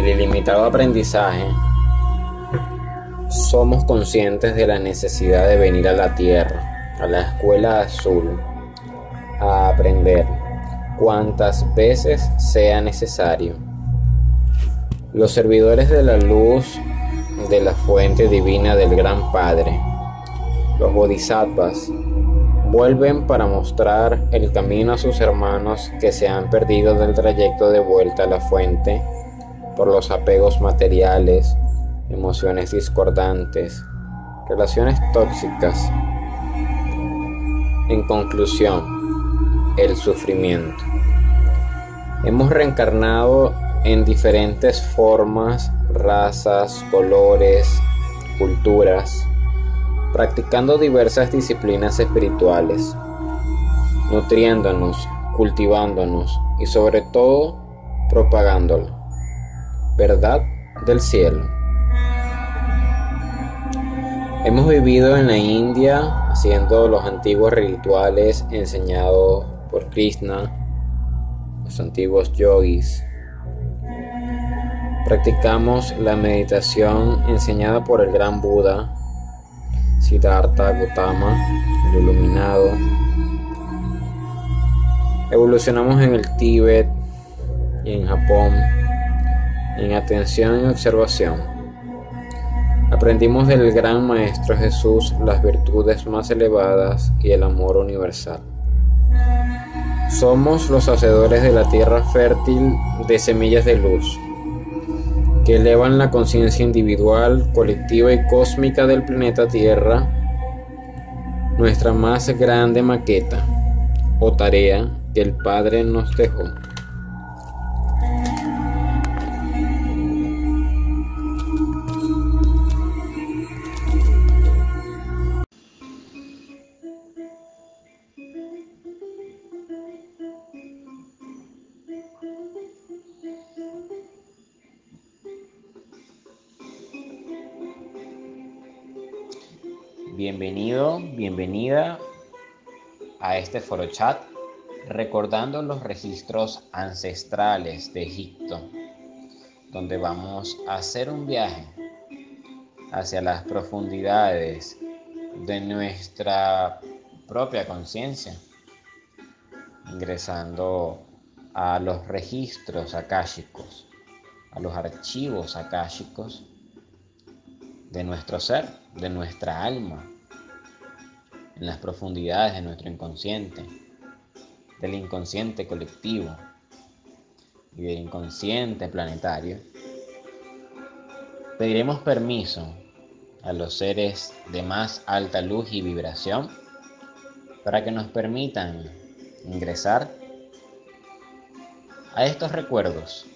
el ilimitado aprendizaje, somos conscientes de la necesidad de venir a la Tierra, a la escuela azul, a aprender cuantas veces sea necesario. Los servidores de la luz de la fuente divina del Gran Padre, los bodhisattvas, vuelven para mostrar el camino a sus hermanos que se han perdido del trayecto de vuelta a la fuente por los apegos materiales, emociones discordantes, relaciones tóxicas. En conclusión, el sufrimiento. Hemos reencarnado en diferentes formas, razas, colores, culturas, practicando diversas disciplinas espirituales, nutriéndonos, cultivándonos y sobre todo propagándola. Verdad del cielo. Hemos vivido en la India haciendo los antiguos rituales enseñados por Krishna, los antiguos yogis. Practicamos la meditación enseñada por el gran Buda, Siddhartha Gautama, el iluminado. Evolucionamos en el Tíbet y en Japón en atención y observación. Aprendimos del gran Maestro Jesús las virtudes más elevadas y el amor universal. Somos los hacedores de la tierra fértil de semillas de luz, que elevan la conciencia individual, colectiva y cósmica del planeta Tierra, nuestra más grande maqueta o tarea que el Padre nos dejó. Bienvenida a este foro chat recordando los registros ancestrales de Egipto, donde vamos a hacer un viaje hacia las profundidades de nuestra propia conciencia, ingresando a los registros akáshicos, a los archivos akáshicos de nuestro ser, de nuestra alma, en las profundidades de nuestro inconsciente, del inconsciente colectivo y del inconsciente planetario, pediremos permiso a los seres de más alta luz y vibración para que nos permitan ingresar a estos recuerdos.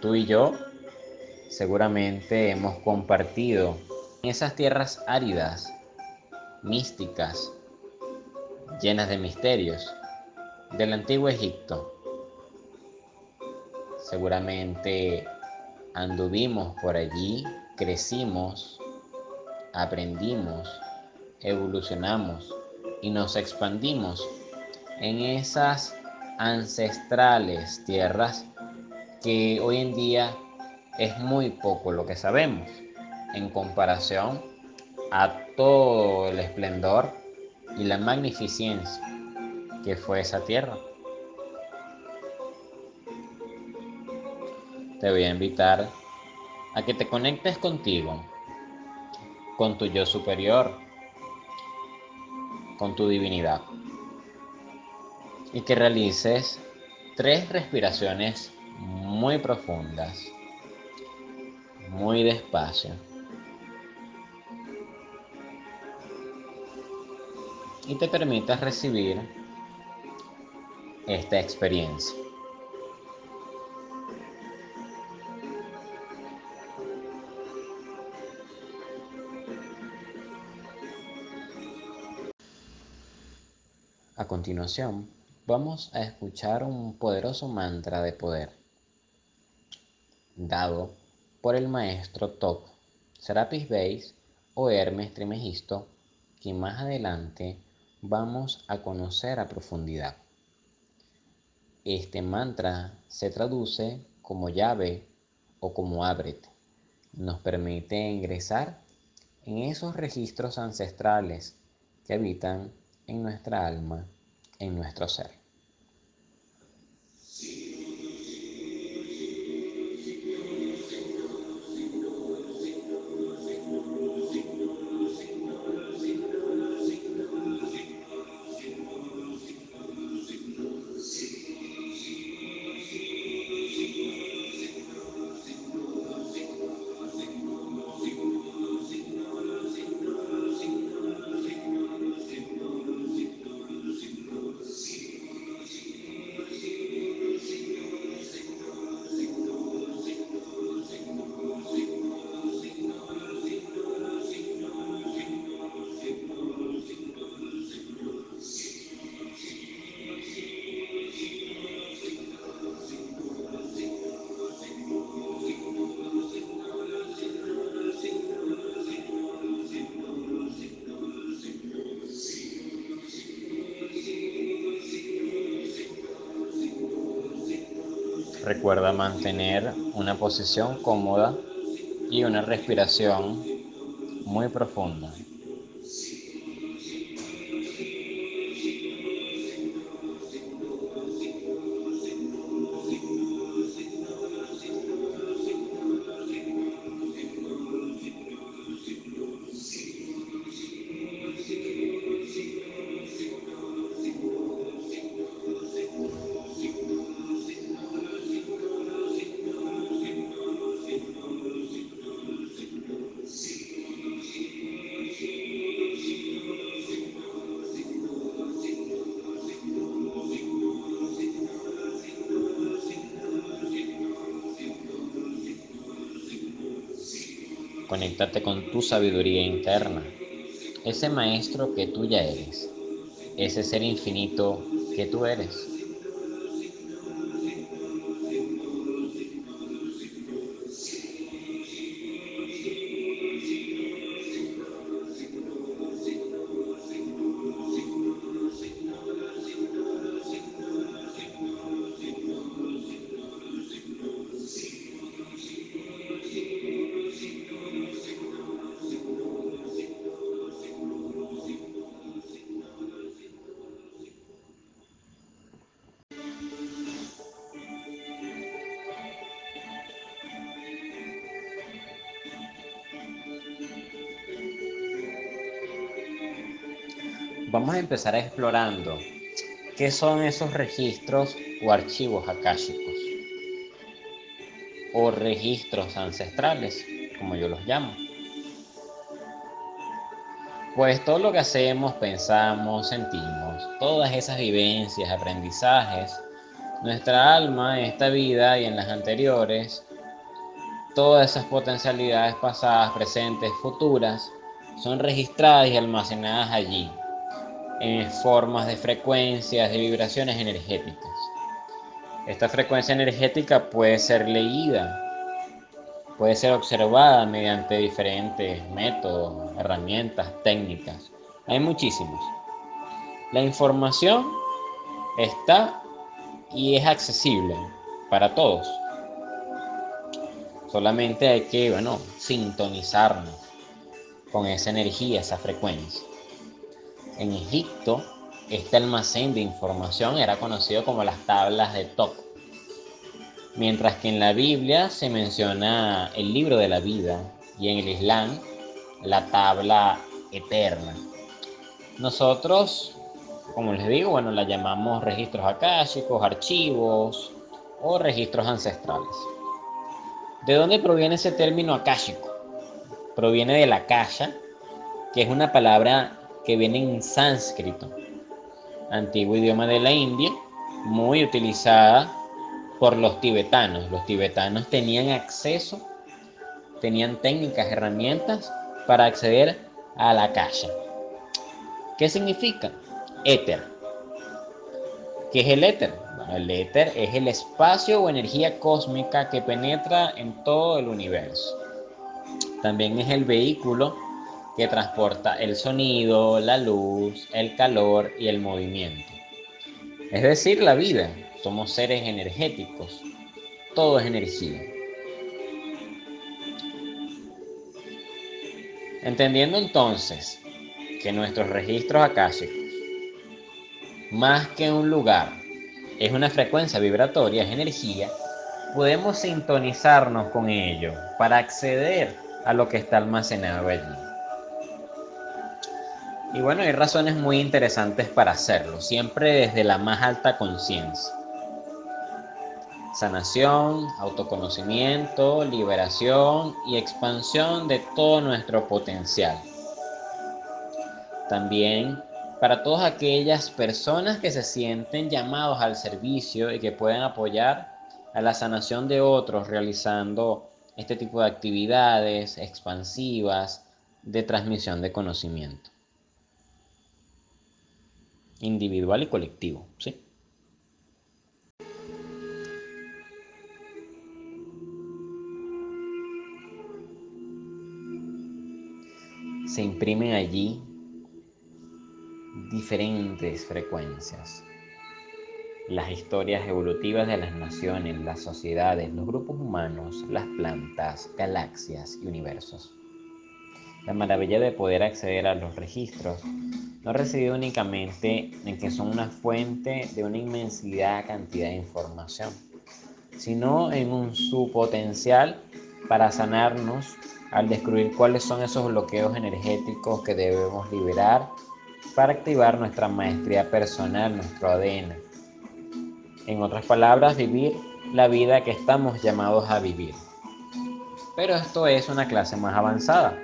Tú y yo seguramente hemos compartido esas tierras áridas, místicas, llenas de misterios del antiguo Egipto. Seguramente anduvimos por allí, crecimos, aprendimos, evolucionamos y nos expandimos en esas ancestrales tierras que hoy en día es muy poco lo que sabemos en comparación a todo el esplendor y la magnificencia que fue esa tierra. Te voy a invitar a que te conectes contigo, con tu yo superior, con tu divinidad, y que realices tres respiraciones muy profundas, muy despacio. Y te permitas recibir esta experiencia. A continuación, vamos a escuchar un poderoso mantra de poder dado por el maestro Top, Serapis Base o Hermes Trimegisto, que más adelante vamos a conocer a profundidad. este mantra se traduce como llave o como ábrete. Nos permite ingresar en esos registros ancestrales que habitan en nuestra alma, en nuestro ser. Posición cómoda y una respiración muy profunda. Conéctate con tu sabiduría interna, ese maestro que tú ya eres, ese ser infinito que tú eres. Empezar explorando. Qué son esos registros o archivos akáshicos o registros ancestrales, como yo los llamo. Pues todo lo que hacemos, pensamos, sentimos, todas esas vivencias, aprendizajes, nuestra alma en esta vida y en las anteriores, todas esas potencialidades pasadas, presentes, futuras, son registradas y almacenadas allí, en formas de frecuencias, de vibraciones energéticas. Esta frecuencia energética puede ser leída, puede ser observada mediante diferentes métodos, herramientas, técnicas. Hay muchísimos. La información está y es accesible para todos. Solamente hay que, bueno, sintonizarnos con esa energía, esa frecuencia. En Egipto, este almacén de información era conocido como las tablas de Top. Mientras que en la Biblia se menciona el libro de la vida y en el Islam la tabla eterna. Nosotros, como les digo, bueno, la llamamos registros akáshicos, archivos o registros ancestrales. ¿De dónde proviene ese término akáshico? Proviene de la kasha, que es una palabra que viene en sánscrito, antiguo idioma de la India, muy utilizada por los tibetanos. Los tibetanos tenían acceso, tenían técnicas, herramientas para acceder a la calle. ¿Qué significa? Éter. ¿Qué es el éter? el éter es el espacio o energía cósmica que penetra en todo el universo. También es el vehículo que transporta el sonido, la luz, el calor y el movimiento. Es decir, la vida, somos seres energéticos, todo es energía. Entendiendo entonces que nuestros registros akáshicos, más que un lugar, es una frecuencia vibratoria, es energía, podemos sintonizarnos con ello para acceder a lo que está almacenado allí. Y bueno, hay razones muy interesantes para hacerlo, siempre desde la más alta conciencia. Sanación, autoconocimiento, liberación y expansión de todo nuestro potencial. También para todas aquellas personas que se sienten llamados al servicio y que pueden apoyar a la sanación de otros realizando este tipo de actividades expansivas de transmisión de conocimiento. Individual y colectivo, ¿sí? Se imprimen allí diferentes frecuencias. Las historias evolutivas de las naciones, las sociedades, los grupos humanos, las plantas, galaxias y universos. La maravilla de poder acceder a los registros no reside únicamente en que son una fuente de una inmensidad cantidad de información, sino en un su potencial para sanarnos al descubrir cuáles son esos bloqueos energéticos que debemos liberar para activar nuestra maestría personal, nuestro ADN. En otras palabras, vivir la vida que estamos llamados a vivir. Pero esto es una clase más avanzada.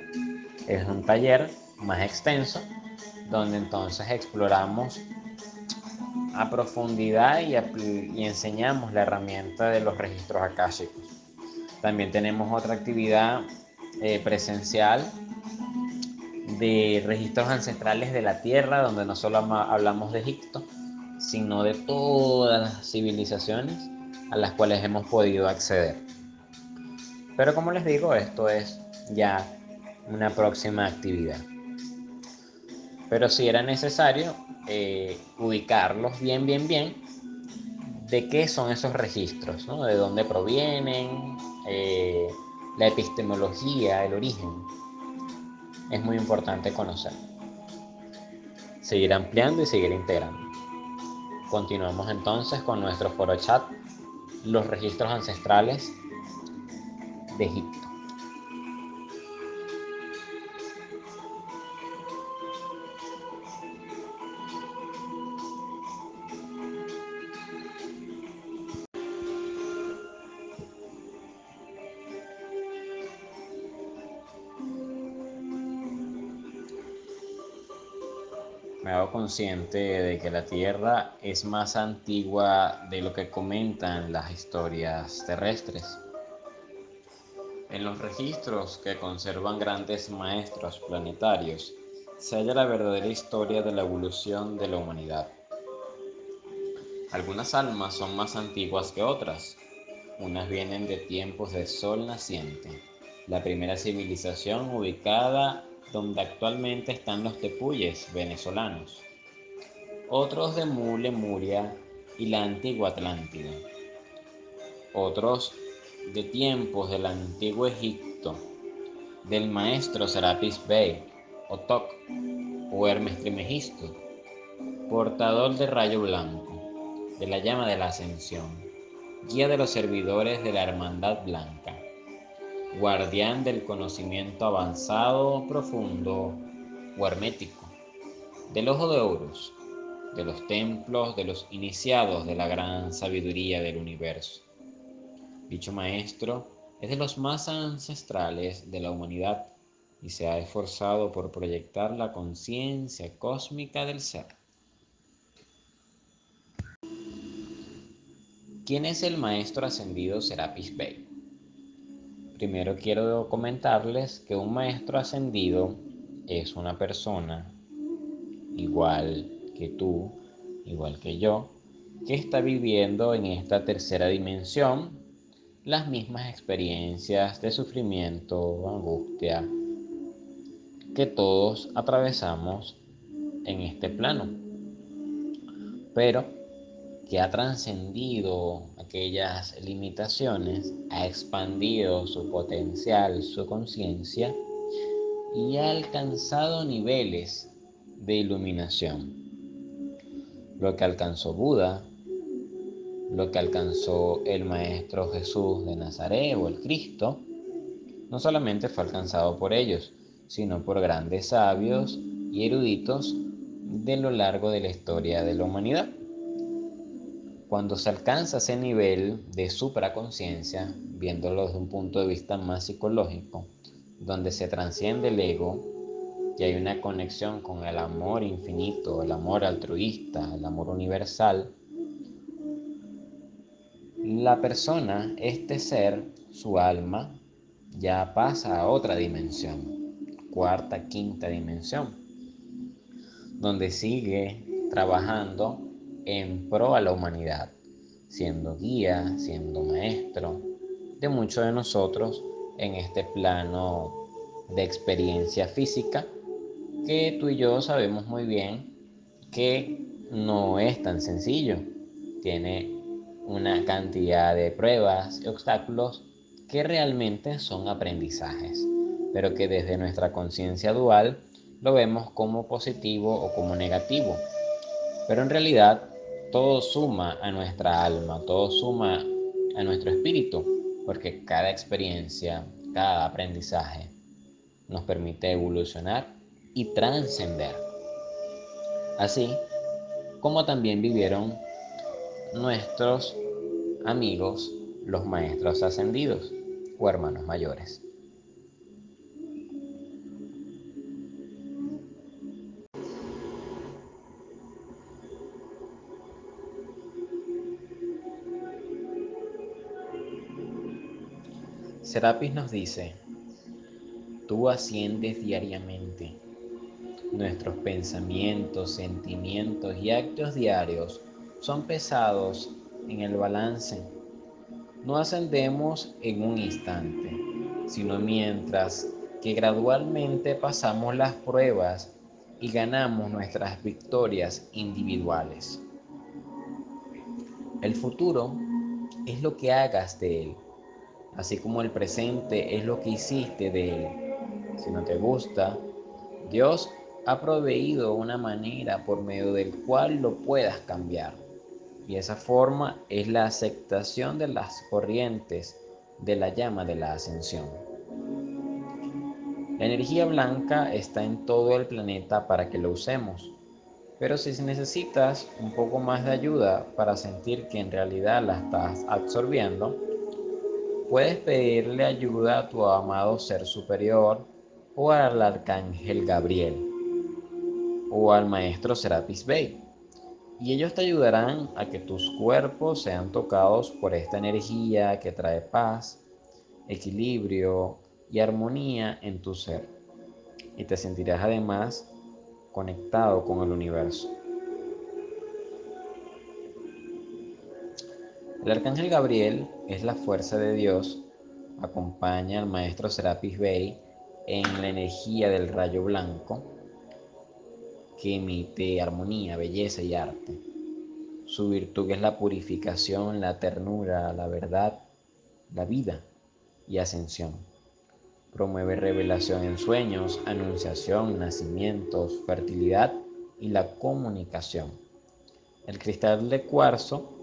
Es un taller más extenso donde entonces exploramos a profundidad y, enseñamos la herramienta de los registros akáshicos. También tenemos otra actividad eh, presencial de registros ancestrales de la Tierra, donde no solo hablamos de Egipto, sino de todas las civilizaciones a las cuales hemos podido acceder. Pero como les digo, esto es ya una próxima actividad. Pero si era necesario eh, ubicarlos bien, bien, bien, de qué son esos registros, de dónde provienen, eh, la epistemología, el origen es muy importante conocer. Seguir ampliando y seguir integrando. Continuamos entonces con nuestro foro chat, los registros ancestrales de Egipto. Me hago consciente de que la Tierra es más antigua de lo que comentan las historias terrestres. En los registros que conservan grandes maestros planetarios se halla la verdadera historia de la evolución de la humanidad. Algunas almas son más antiguas que otras. Unas vienen de tiempos de sol naciente, la primera civilización ubicada donde actualmente están los tepuyes venezolanos, otros de Mule, Muria y la antigua Atlántida, otros de tiempos del antiguo Egipto, del maestro Serapis Bey, o Toc, o Hermes Trimegisto, portador de rayo blanco, de la llama de la ascensión, guía de los servidores de la Hermandad Blanca guardián del conocimiento avanzado, profundo o hermético, del ojo de Horus, de los templos de los iniciados de la gran sabiduría del universo. Dicho maestro es de los más ancestrales de la humanidad y se ha esforzado por proyectar la conciencia cósmica del ser. ¿Quién es el maestro ascendido Serapis Bey? Primero quiero comentarles que un maestro ascendido es una persona igual que tú, igual que yo, que está viviendo en esta tercera dimensión las mismas experiencias de sufrimiento, angustia que todos atravesamos en este plano. Pero que ha trascendido aquellas limitaciones, ha expandido su potencial, su conciencia y ha alcanzado niveles de iluminación. Lo que alcanzó Buda, lo que alcanzó el Maestro Jesús de Nazaret o el Cristo, no solamente fue alcanzado por ellos, sino por grandes sabios y eruditos de lo largo de la historia de la humanidad. Cuando se alcanza ese nivel de supraconciencia, viéndolo desde un punto de vista más psicológico, donde se transciende el ego y hay una conexión con el amor infinito, el amor altruista, el amor universal, la persona, este ser, su alma, ya pasa a otra dimensión, cuarta, quinta dimensión, donde sigue trabajando en pro a la humanidad, siendo guía, siendo maestro de muchos de nosotros en este plano de experiencia física que tú y yo sabemos muy bien que no es tan sencillo. Tiene una cantidad de pruebas y obstáculos que realmente son aprendizajes, pero que desde nuestra conciencia dual lo vemos como positivo o como negativo. Pero en realidad todo suma a nuestra alma, todo suma a nuestro espíritu, porque cada experiencia, cada aprendizaje nos permite evolucionar y trascender. Así como también vivieron nuestros amigos, los maestros ascendidos o hermanos mayores. Serapis nos dice, tú asciendes diariamente. Nuestros pensamientos, sentimientos y actos diarios son pesados en el balance. No ascendemos en un instante, sino mientras que gradualmente pasamos las pruebas y ganamos nuestras victorias individuales. El futuro es lo que hagas de él así como el presente es lo que hiciste de él. Si no te gusta, Dios ha proveído una manera por medio del cual lo puedas cambiar. Y esa forma es la aceptación de las corrientes de la llama de la ascensión. La energía blanca está en todo el planeta para que lo usemos. Pero si necesitas un poco más de ayuda para sentir que en realidad la estás absorbiendo, puedes pedirle ayuda a tu amado ser superior o al arcángel Gabriel o al maestro Serapis Bey. Y ellos te ayudarán a que tus cuerpos sean tocados por esta energía que trae paz, equilibrio y armonía en tu ser. Y te sentirás además conectado con el universo. El arcángel Gabriel es la fuerza de Dios, acompaña al maestro Serapis Bey en la energía del rayo blanco que emite armonía, belleza y arte. Su virtud es la purificación, la ternura, la verdad, la vida y ascensión. Promueve revelación en sueños, anunciación, nacimientos, fertilidad y la comunicación. El cristal de cuarzo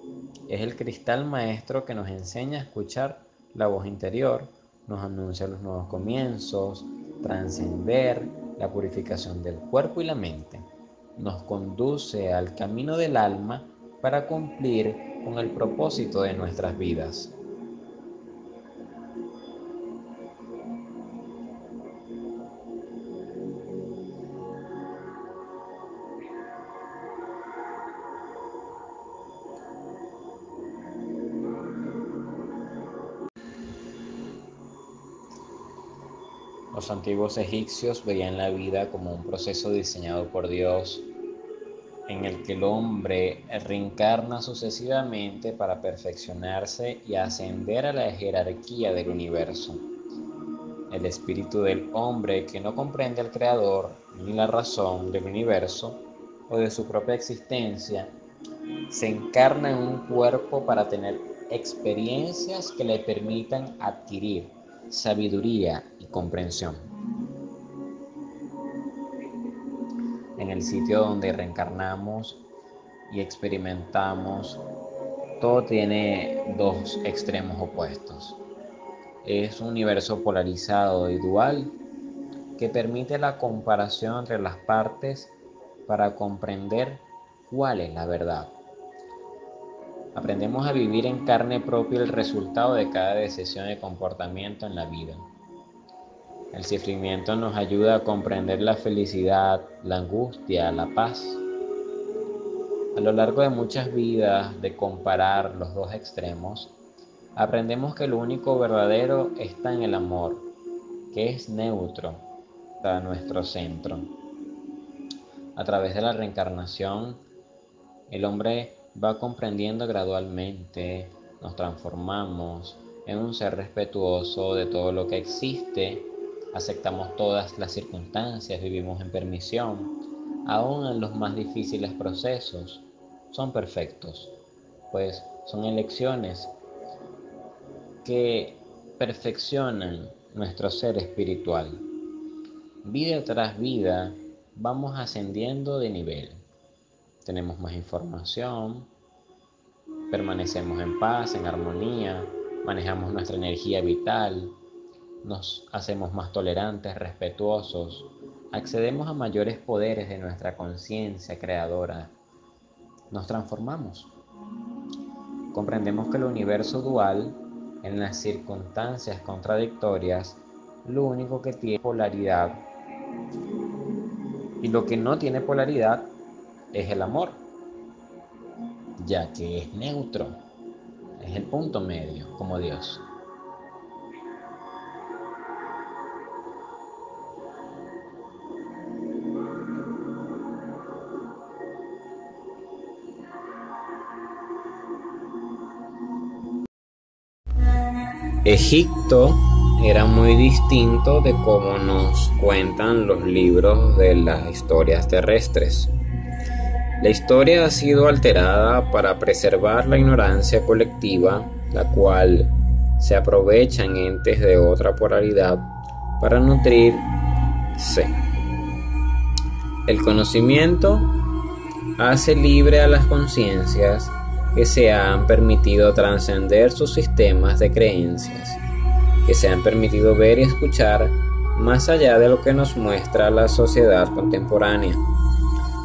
es el cristal maestro que nos enseña a escuchar la voz interior, nos anuncia los nuevos comienzos, trascender la purificación del cuerpo y la mente. Nos conduce al camino del alma para cumplir con el propósito de nuestras vidas. Los antiguos egipcios veían la vida como un proceso diseñado por Dios en el que el hombre reencarna sucesivamente para perfeccionarse y ascender a la jerarquía del universo. El espíritu del hombre que no comprende al Creador ni la razón del universo o de su propia existencia se encarna en un cuerpo para tener experiencias que le permitan adquirir sabiduría comprensión. En el sitio donde reencarnamos y experimentamos, todo tiene dos extremos opuestos. Es un universo polarizado y dual que permite la comparación entre las partes para comprender cuál es la verdad. Aprendemos a vivir en carne propia el resultado de cada decisión de comportamiento en la vida. El sufrimiento nos ayuda a comprender la felicidad, la angustia, la paz. A lo largo de muchas vidas de comparar los dos extremos, aprendemos que lo único verdadero está en el amor, que es neutro para nuestro centro. A través de la reencarnación, el hombre va comprendiendo gradualmente, nos transformamos en un ser respetuoso de todo lo que existe, aceptamos todas las circunstancias, vivimos en permisión, aún en los más difíciles procesos, son perfectos, pues son elecciones que perfeccionan nuestro ser espiritual. Vida tras vida vamos ascendiendo de nivel. Tenemos más información, permanecemos en paz, en armonía, manejamos nuestra energía vital, nos hacemos más tolerantes, respetuosos, accedemos a mayores poderes de nuestra conciencia creadora, nos transformamos. Comprendemos que el universo dual, en las circunstancias contradictorias, lo único que tiene polaridad y lo que no tiene polaridad es el amor, ya que es neutro, es el punto medio, como Dios. Egipto era muy distinto de cómo nos cuentan los libros de las historias terrestres. La historia ha sido alterada para preservar la ignorancia colectiva, la cual se aprovechan entes de otra polaridad para nutrirse. El conocimiento hace libre a las conciencias que se han permitido trascender sus sistemas de creencias, que se han permitido ver y escuchar más allá de lo que nos muestra la sociedad contemporánea.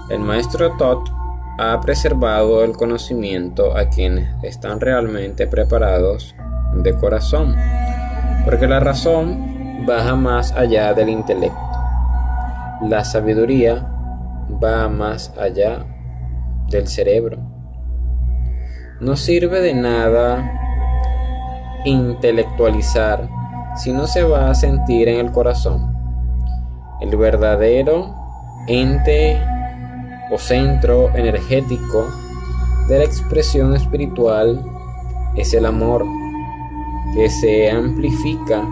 El maestro Tot ha preservado el conocimiento a quienes están realmente preparados de corazón, porque la razón baja más allá del intelecto. La sabiduría va más allá del cerebro. No sirve de nada intelectualizar si no se va a sentir en el corazón. El verdadero ente o centro energético de la expresión espiritual es el amor que se amplifica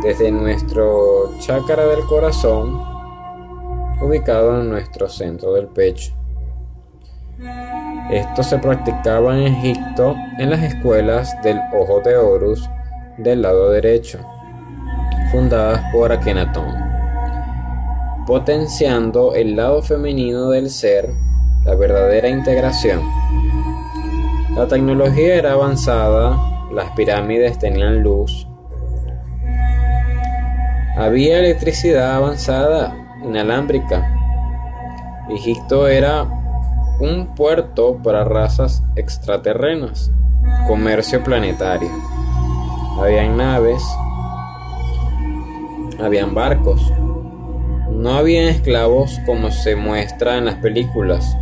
desde nuestro chakra del corazón ubicado en nuestro centro del pecho. Esto se practicaba en Egipto en las escuelas del Ojo de Horus del lado derecho, fundadas por Akenatón, potenciando el lado femenino del ser, la verdadera integración. La tecnología era avanzada, las pirámides tenían luz, había electricidad avanzada, inalámbrica. Egipto era un puerto para razas extraterrenas, comercio planetario. Habían naves, habían barcos, no habían esclavos como se muestra en las películas.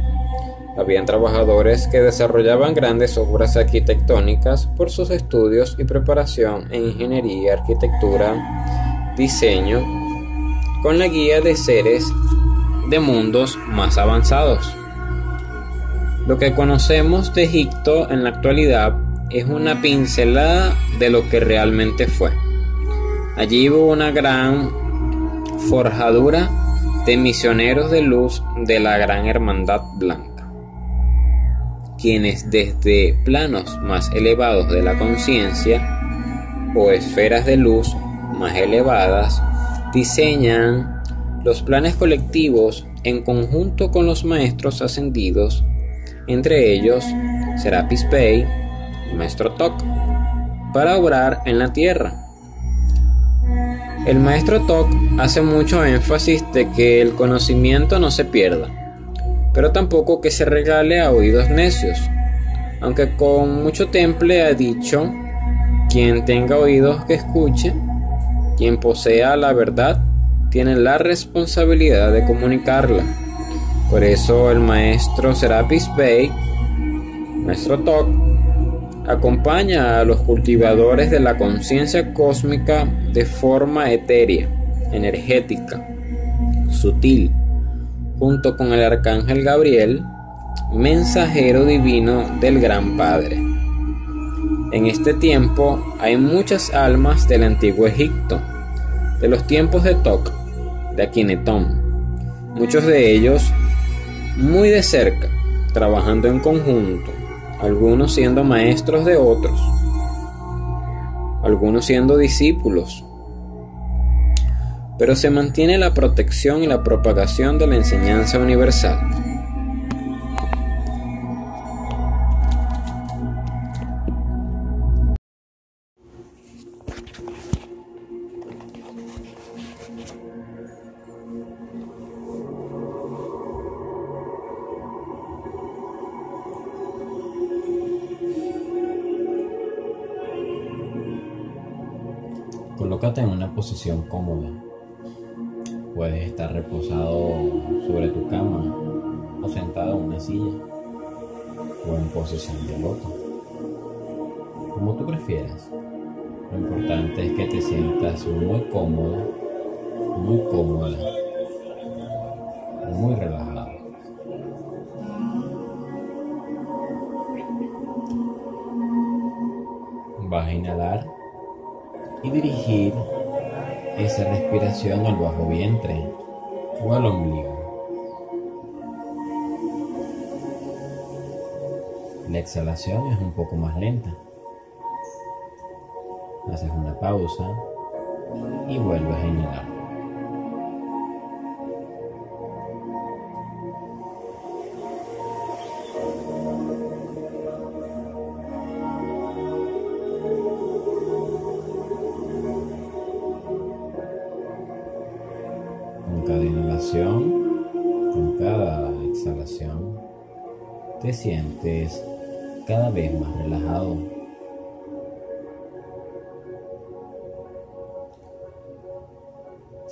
Habían trabajadores que desarrollaban grandes obras arquitectónicas por sus estudios y preparación en ingeniería, arquitectura, diseño, con la guía de seres de mundos más avanzados. Lo que conocemos de Egipto en la actualidad es una pincelada de lo que realmente fue. Allí hubo una gran forjadura de misioneros de luz de la Gran Hermandad Blanca, quienes desde planos más elevados de la conciencia o esferas de luz más elevadas diseñan los planes colectivos en conjunto con los maestros ascendidos, entre ellos Serapis Bey y Maestro Tok, para obrar en la tierra. El maestro Tok hace mucho énfasis de que el conocimiento no se pierda, pero tampoco que se regale a oídos necios, aunque con mucho temple ha dicho, quien tenga oídos que escuche, quien posea la verdad, tiene la responsabilidad de comunicarla. Por eso el maestro Serapis Bey, maestro Tok, acompaña a los cultivadores de la conciencia cósmica de forma etérea, energética, sutil, junto con el arcángel Gabriel, mensajero divino del Gran Padre. En este tiempo hay muchas almas del antiguo Egipto, de los tiempos de Tok, de Akinetón, muchos de ellos muy de cerca, trabajando en conjunto, algunos siendo maestros de otros, algunos siendo discípulos. Pero se mantiene la protección y la propagación de la enseñanza universal. Posición cómoda. Puedes estar reposado sobre tu cama o sentado en una silla o en posición de loto. Como tú prefieras. Lo importante es que te sientas muy cómodo, muy cómoda, muy relajado. Vas a inhalar y dirigir esa respiración al bajo vientre o al ombligo. La exhalación es un poco más lenta. Haces una pausa y vuelves a inhalar.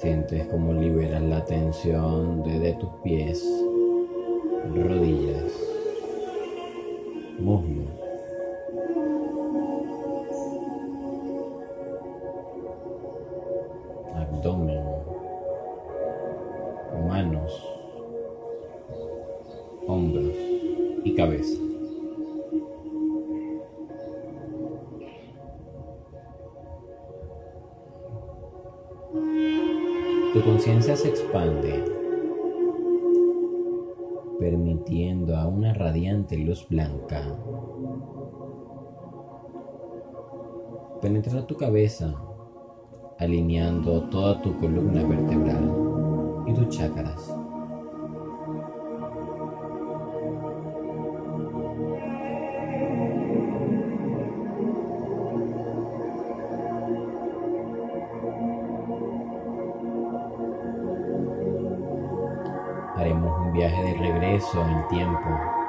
Sientes como liberas la tensión desde tus pies, rodillas, muslos. Luz blanca penetrar tu cabeza, alineando toda tu columna vertebral y tus chakras. Haremos un viaje de regreso en el tiempo.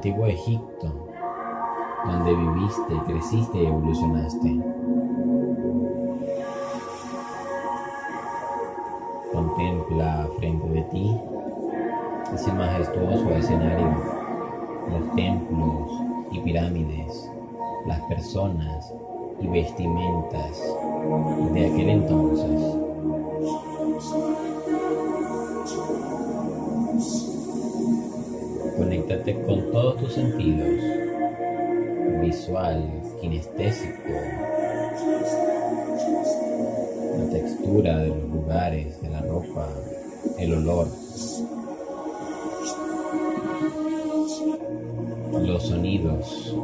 Antiguo Egipto donde viviste, creciste y evolucionaste. Contempla frente de ti ese majestuoso escenario, los templos y pirámides, las personas y vestimentas de aquel entonces. Sentidos visual, kinestésico, la textura de los lugares, de la ropa, el olor, los sonidos.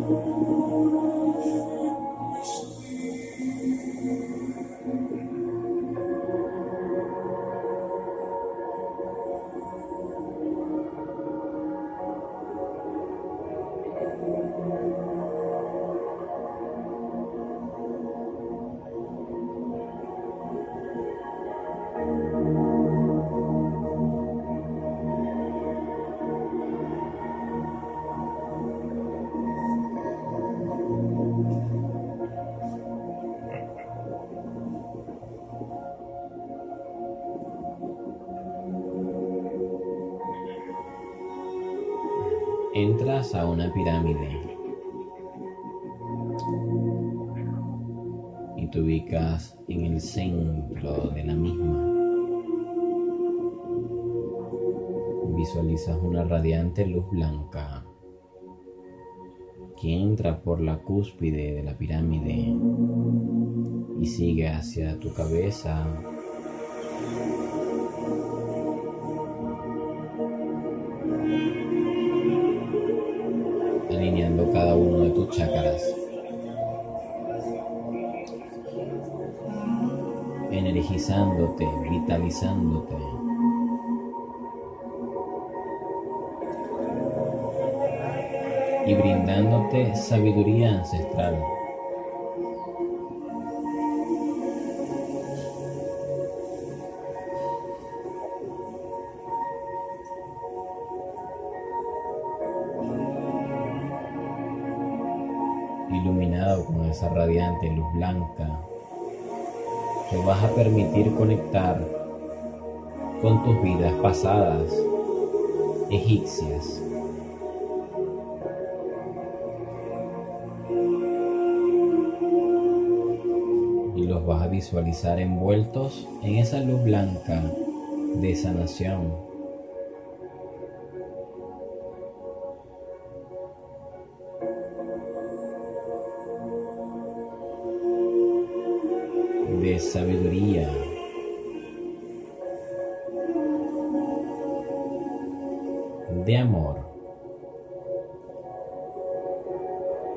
Entras a una pirámide y te ubicas en el centro de la misma. Visualizas una radiante luz blanca que entra por la cúspide de la pirámide y sigue hacia tu cabeza Y brindándote sabiduría ancestral. esa radiante luz blanca, te vas a permitir conectar con tus vidas pasadas, egipcias. Y los vas a visualizar envueltos en esa luz blanca de sanación sabiduría. De amor,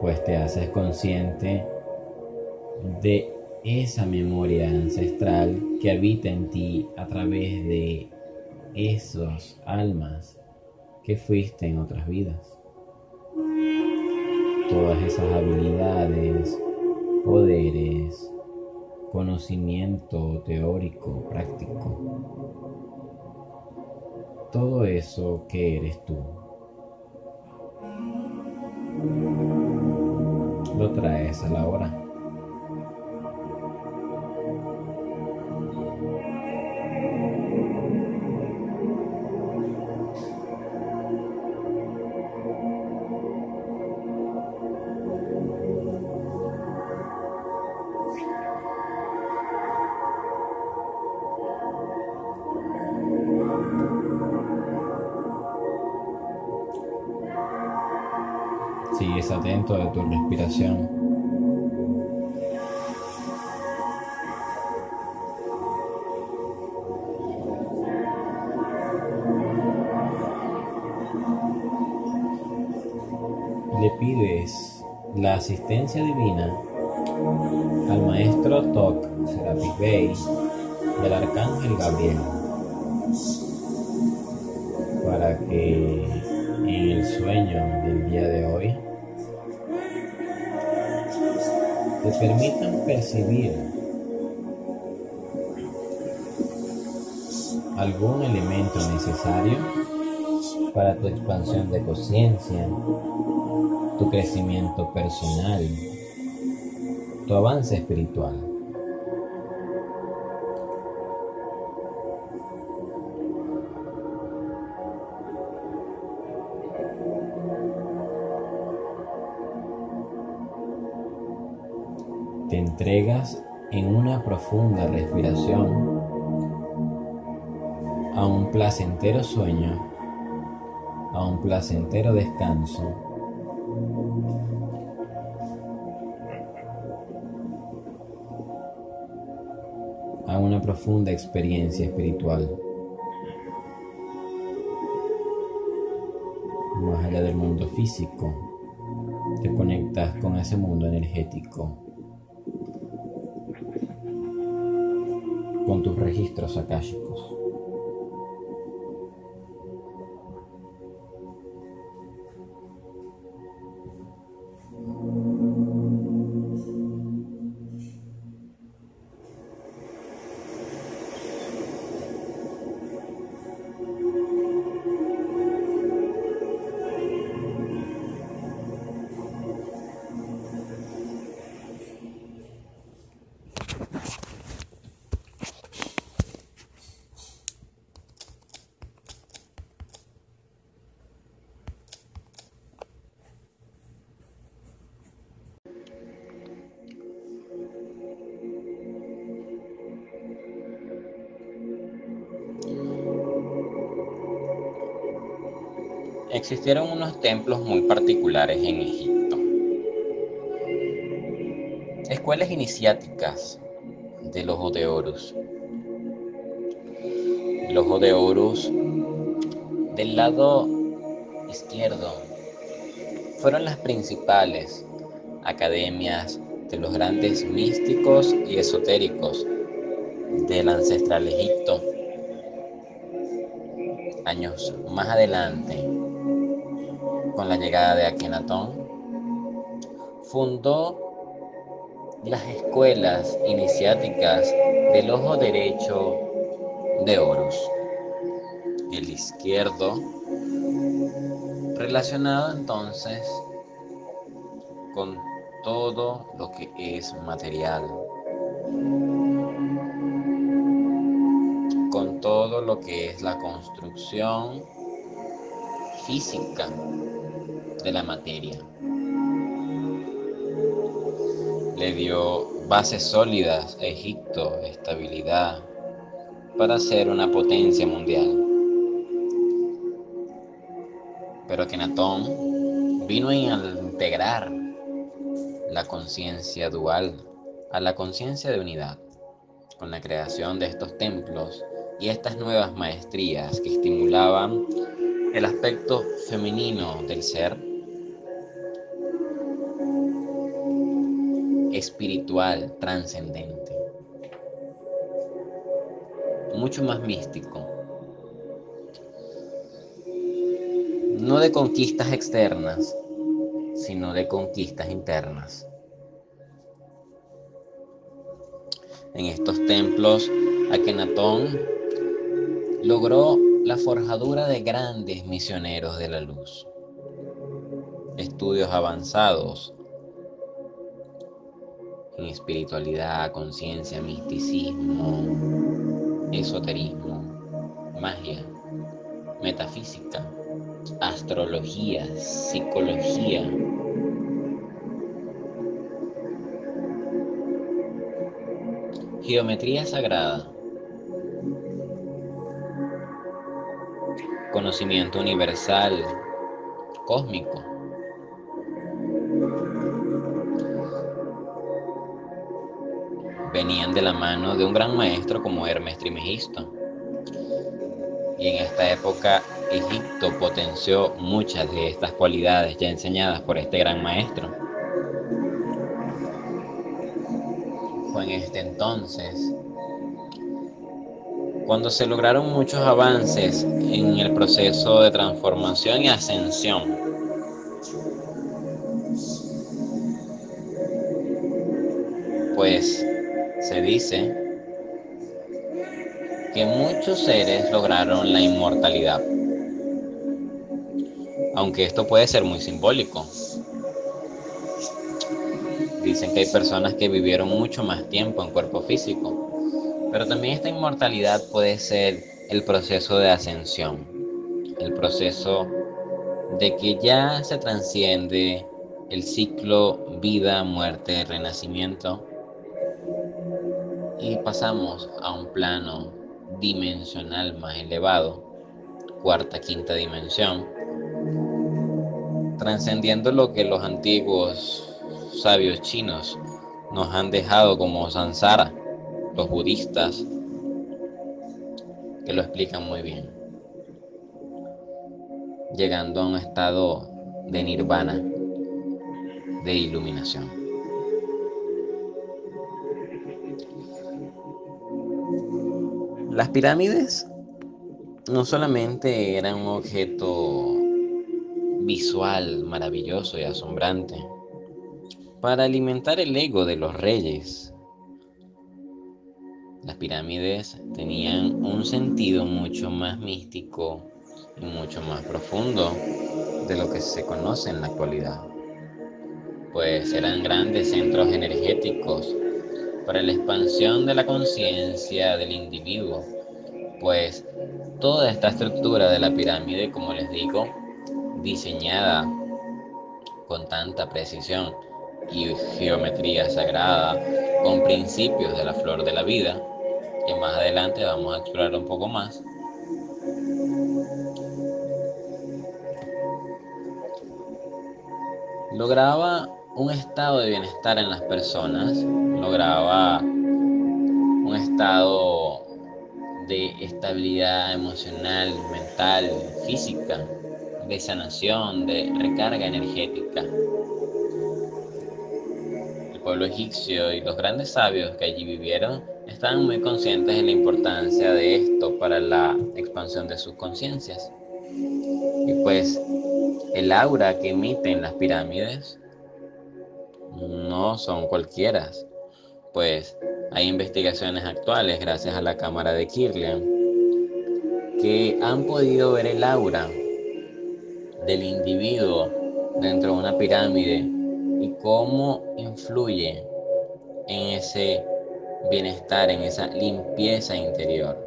pues te haces consciente de esa memoria ancestral que habita en ti a través de esos almas que fuiste en otras vidas. Todas esas habilidades, poderes, conocimiento teórico, práctico. Todo eso que eres tú. Lo traes a la hora. Divina al maestro Tok Serapis Bey y arcángel Gabriel para que en el sueño del día de hoy te permitan percibir algún elemento necesario para tu expansión de conciencia, tu crecimiento personal, tu avance espiritual. te entregas en una profunda respiración a un placentero sueño, a un placentero descanso. una profunda experiencia espiritual. Más allá del mundo físico, te conectas con ese mundo energético, con tus registros akashicos. Existieron unos templos muy particulares en Egipto. Escuelas iniciáticas de de Horus. Los de Horus del lado izquierdo fueron las principales academias de los grandes místicos y esotéricos del ancestral Egipto. Años más adelante, con la llegada de Akenatón, fundó las escuelas iniciáticas del ojo derecho de Horus, el izquierdo, relacionado entonces con todo lo que es material, con todo lo que es la construcción física de la materia. Le dio bases sólidas a Egipto, estabilidad, para ser una potencia mundial. Pero Kenatón vino a integrar la conciencia dual a la conciencia de unidad, con la creación de estos templos y estas nuevas maestrías que estimulaban el aspecto femenino del ser espiritual, trascendente, mucho más místico, no de conquistas externas, sino de conquistas internas. En estos templos, Akenatón logró la forjadura de grandes misioneros de la luz, estudios avanzados espiritualidad, conciencia, misticismo, esoterismo, magia, metafísica, astrología, psicología. Geometría sagrada. Conocimiento universal, cósmico. De la mano de un gran maestro como Hermes Trimegisto. Y en esta época Egipto potenció muchas de estas cualidades ya enseñadas por este gran maestro. Fue en este entonces cuando se lograron muchos avances en el proceso de transformación y ascensión. Pues se dice que muchos seres lograron la inmortalidad, aunque esto puede ser muy simbólico. Dicen que hay personas que vivieron mucho más tiempo en cuerpo físico, pero también esta inmortalidad puede ser el proceso de ascensión, el proceso de que ya se transciende el ciclo vida, muerte, renacimiento y pasamos a un plano dimensional más elevado, cuarta, quinta dimensión, trascendiendo lo que los antiguos sabios chinos nos han dejado como Sansara, los budistas, que lo explican muy bien. llegando a un estado de nirvana, de iluminación. Las pirámides no solamente eran un objeto visual maravilloso y asombrante, para alimentar el ego de los reyes. Las pirámides tenían un sentido mucho más místico y mucho más profundo de lo que se conoce en la actualidad, pues eran grandes centros energéticos para la expansión de la conciencia del individuo, pues toda esta estructura de la pirámide, como les digo, diseñada con tanta precisión y geometría sagrada, con principios de la flor de la vida, que más adelante vamos a explorar un poco más. Lograba un estado de bienestar en las personas, lograba un estado de estabilidad emocional, mental, física, de sanación, de recarga energética. El pueblo egipcio y los grandes sabios que allí vivieron estaban muy conscientes de la importancia de esto para la expansión de sus conciencias. Y pues el aura que emiten las pirámides no son cualquiera, pues hay investigaciones actuales gracias a la cámara de Kirlian que han podido ver el aura del individuo dentro de una pirámide y cómo influye en ese bienestar, en esa limpieza interior,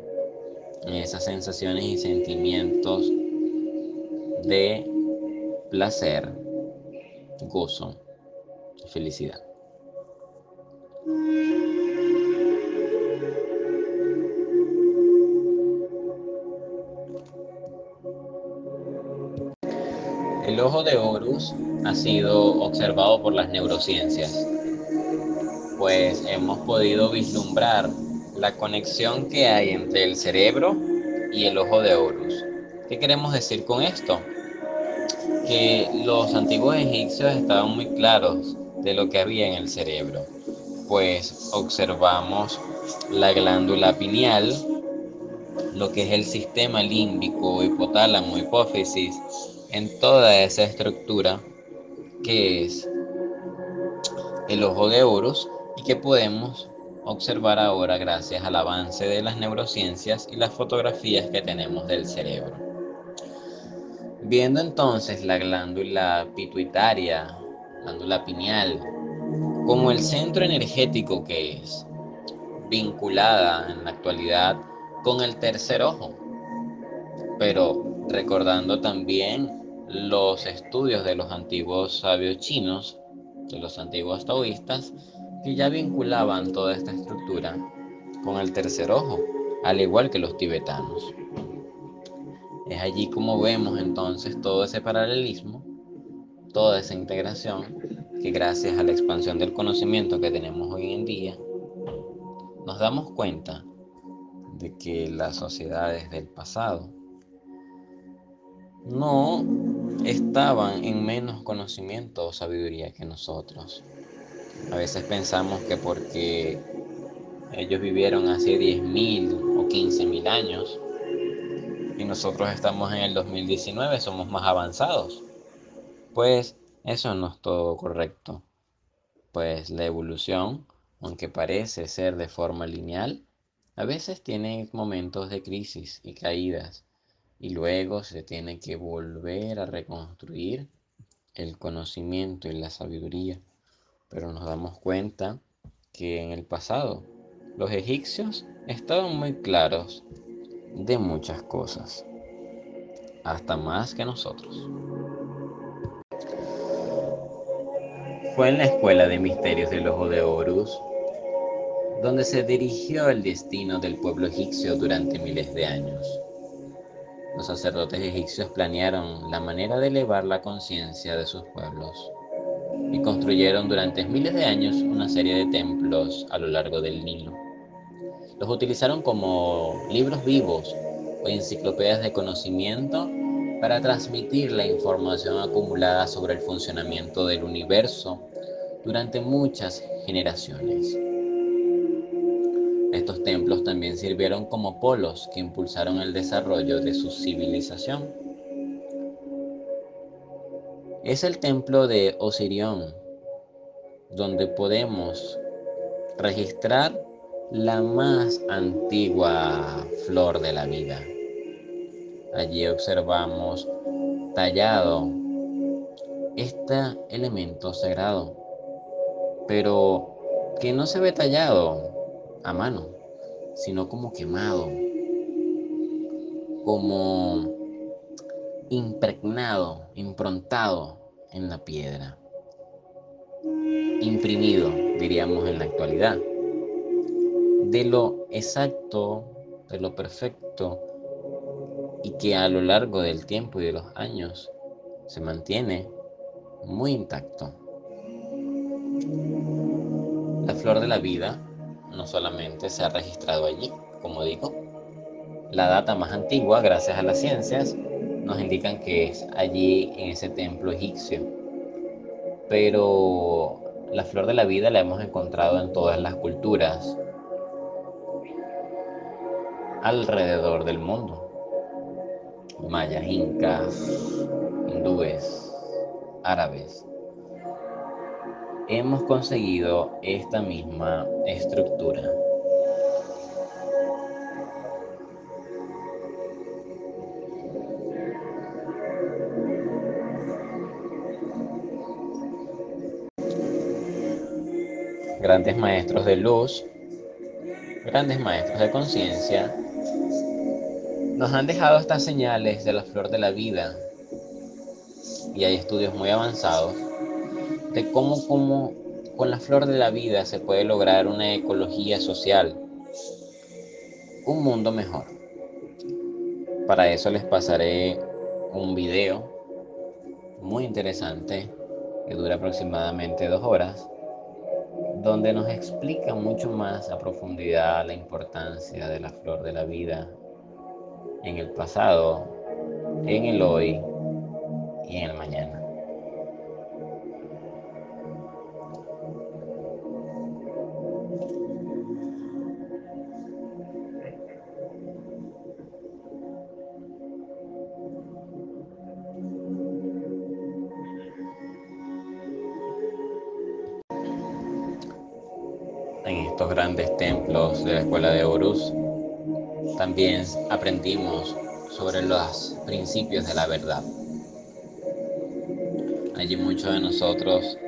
en esas sensaciones y sentimientos de placer, gozo felicidad. El ojo de Horus ha sido observado por las neurociencias, pues hemos podido vislumbrar la conexión que hay entre el cerebro y el ojo de Horus. ¿Qué queremos decir con esto? Que los antiguos egipcios estaban muy claros de lo que había en el cerebro, pues observamos la glándula pineal, lo que es el sistema límbico, hipotálamo, hipófisis, en toda esa estructura que es el ojo de Horus y que podemos observar ahora gracias al avance de las neurociencias y las fotografías que tenemos del cerebro. Viendo entonces la glándula pituitaria, glándula pineal, como el centro energético que es, vinculada en la actualidad con el tercer ojo, pero recordando también los estudios de los antiguos sabios chinos, de los antiguos taoístas, que ya vinculaban toda esta estructura con el tercer ojo, al igual que los tibetanos. Es allí como vemos entonces todo ese paralelismo, toda esa integración, que gracias a la expansión del conocimiento que tenemos hoy en día, nos damos cuenta de que las sociedades del pasado no estaban en menos conocimiento o sabiduría que nosotros. A veces pensamos que porque ellos vivieron hace 10.000 o 15.000 años y nosotros estamos en el 2019, somos más avanzados. Pues eso no es todo correcto. Pues la evolución, aunque parece ser de forma lineal, a veces tiene momentos de crisis y caídas y luego se tiene que volver a reconstruir el conocimiento y la sabiduría. Pero nos damos cuenta que en el pasado los egipcios estaban muy claros de muchas cosas, hasta más que nosotros. Fue en la Escuela de Misterios del Ojo de Horus donde se dirigió el destino del pueblo egipcio durante miles de años. Los sacerdotes egipcios planearon la manera de elevar la conciencia de sus pueblos y construyeron durante miles de años una serie de templos a lo largo del Nilo. Los utilizaron como libros vivos o enciclopedias de conocimiento para transmitir la información acumulada sobre el funcionamiento del universo durante muchas generaciones. Estos templos también sirvieron como polos que impulsaron el desarrollo de su civilización. Es el templo de Osirión, donde podemos registrar la más antigua flor de la vida. Allí observamos tallado este elemento sagrado, pero que no se ve tallado a mano, sino como quemado, como impregnado, improntado en la piedra, imprimido, diríamos en la actualidad, de lo exacto, de lo perfecto, y que a lo largo del tiempo y de los años se mantiene muy intacto. La flor de la vida no solamente se ha registrado allí, como digo, la data más antigua, gracias a las ciencias, nos indican que es allí en ese templo egipcio. Pero la flor de la vida la hemos encontrado en todas las culturas alrededor del mundo. Mayas, incas, hindúes, árabes. Hemos conseguido esta misma estructura. grandes maestros de luz, grandes maestros de conciencia, nos han dejado estas señales de la flor de la vida y hay estudios muy avanzados de cómo, cómo con la flor de la vida se puede lograr una ecología social, un mundo mejor. Para eso les pasaré un video muy interesante que dura aproximadamente dos horas donde nos explica mucho más a profundidad la importancia de la flor de la vida en el pasado, en el hoy y en el mañana. en estos grandes templos de la escuela de Horus, también aprendimos sobre los principios de la verdad. Allí muchos de nosotros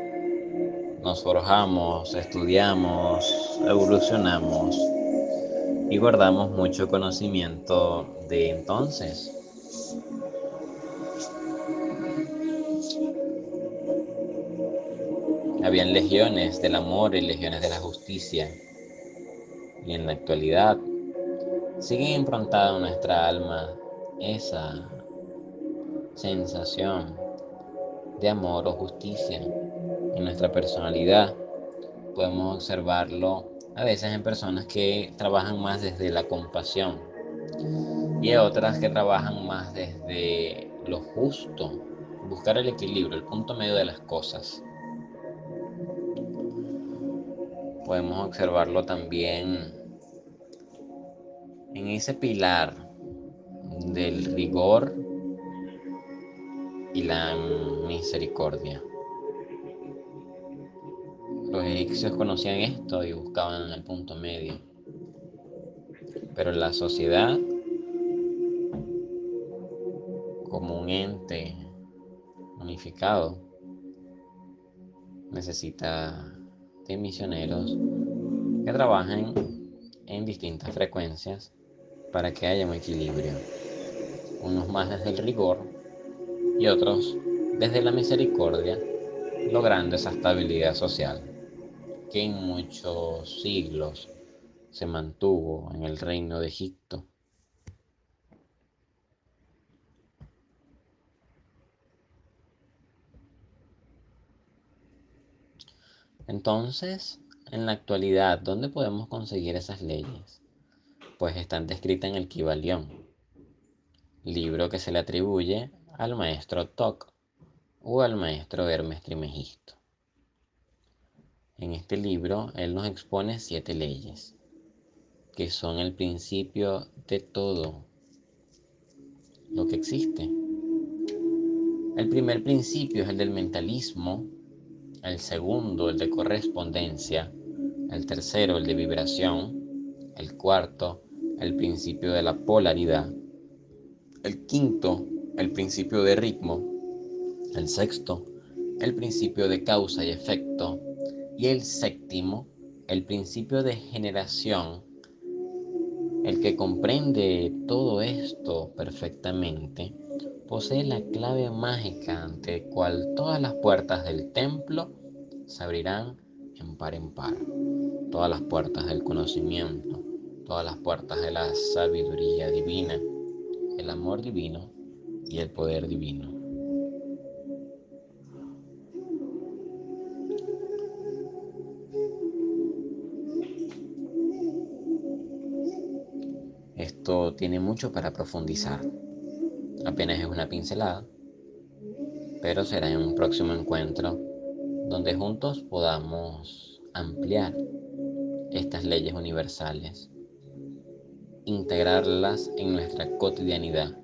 nos forjamos, estudiamos, evolucionamos y guardamos mucho conocimiento de entonces. Habían legiones del amor y legiones de la justicia. Y en la actualidad sigue improntada en nuestra alma esa sensación de amor o justicia en nuestra personalidad. Podemos observarlo a veces en personas que trabajan más desde la compasión y otras que trabajan más desde lo justo, buscar el equilibrio, el punto medio de las cosas. podemos observarlo también en ese pilar del rigor y la misericordia. Los egipcios conocían esto y buscaban el punto medio. Pero la sociedad, como un ente unificado, necesita de misioneros que trabajen en distintas frecuencias para que haya un equilibrio. Unos más desde el rigor y otros desde la misericordia, logrando esa estabilidad social que en muchos siglos se mantuvo en el reino de Egipto. Entonces, en la actualidad, ¿dónde podemos conseguir esas leyes? Pues están descritas en el Kibalión, libro que se le atribuye al maestro Toc o al maestro Hermes Trimegisto. En este libro él nos expone siete leyes, que son el principio de todo lo que existe. El primer principio es el del mentalismo, el segundo el de correspondencia, el tercero el de vibración, el cuarto el principio de la polaridad, el quinto el principio de ritmo, el sexto el principio de causa y efecto y el séptimo el principio de generación. El que comprende todo esto perfectamente posee la clave mágica ante cual todas las puertas del templo se abrirán en par en par. Todas las puertas del conocimiento, todas las puertas de la sabiduría divina, el amor divino y el poder divino. Esto tiene mucho para profundizar. Apenas es una pincelada, pero será en un próximo encuentro donde juntos podamos ampliar estas leyes universales, integrarlas en nuestra cotidianidad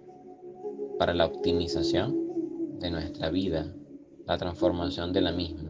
para la optimización de nuestra vida, la transformación de la misma